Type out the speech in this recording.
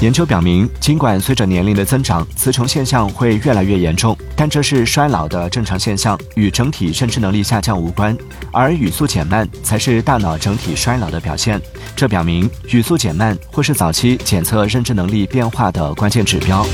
研究表明，尽管随着年龄的增长，雌虫现象会越来越严重，但这是衰老的正常现象，与整体认知能力下降无关。而语速减慢才是大脑整体衰老的表现。这表明，语速减慢或是早期检测认知能力变化的关键指标。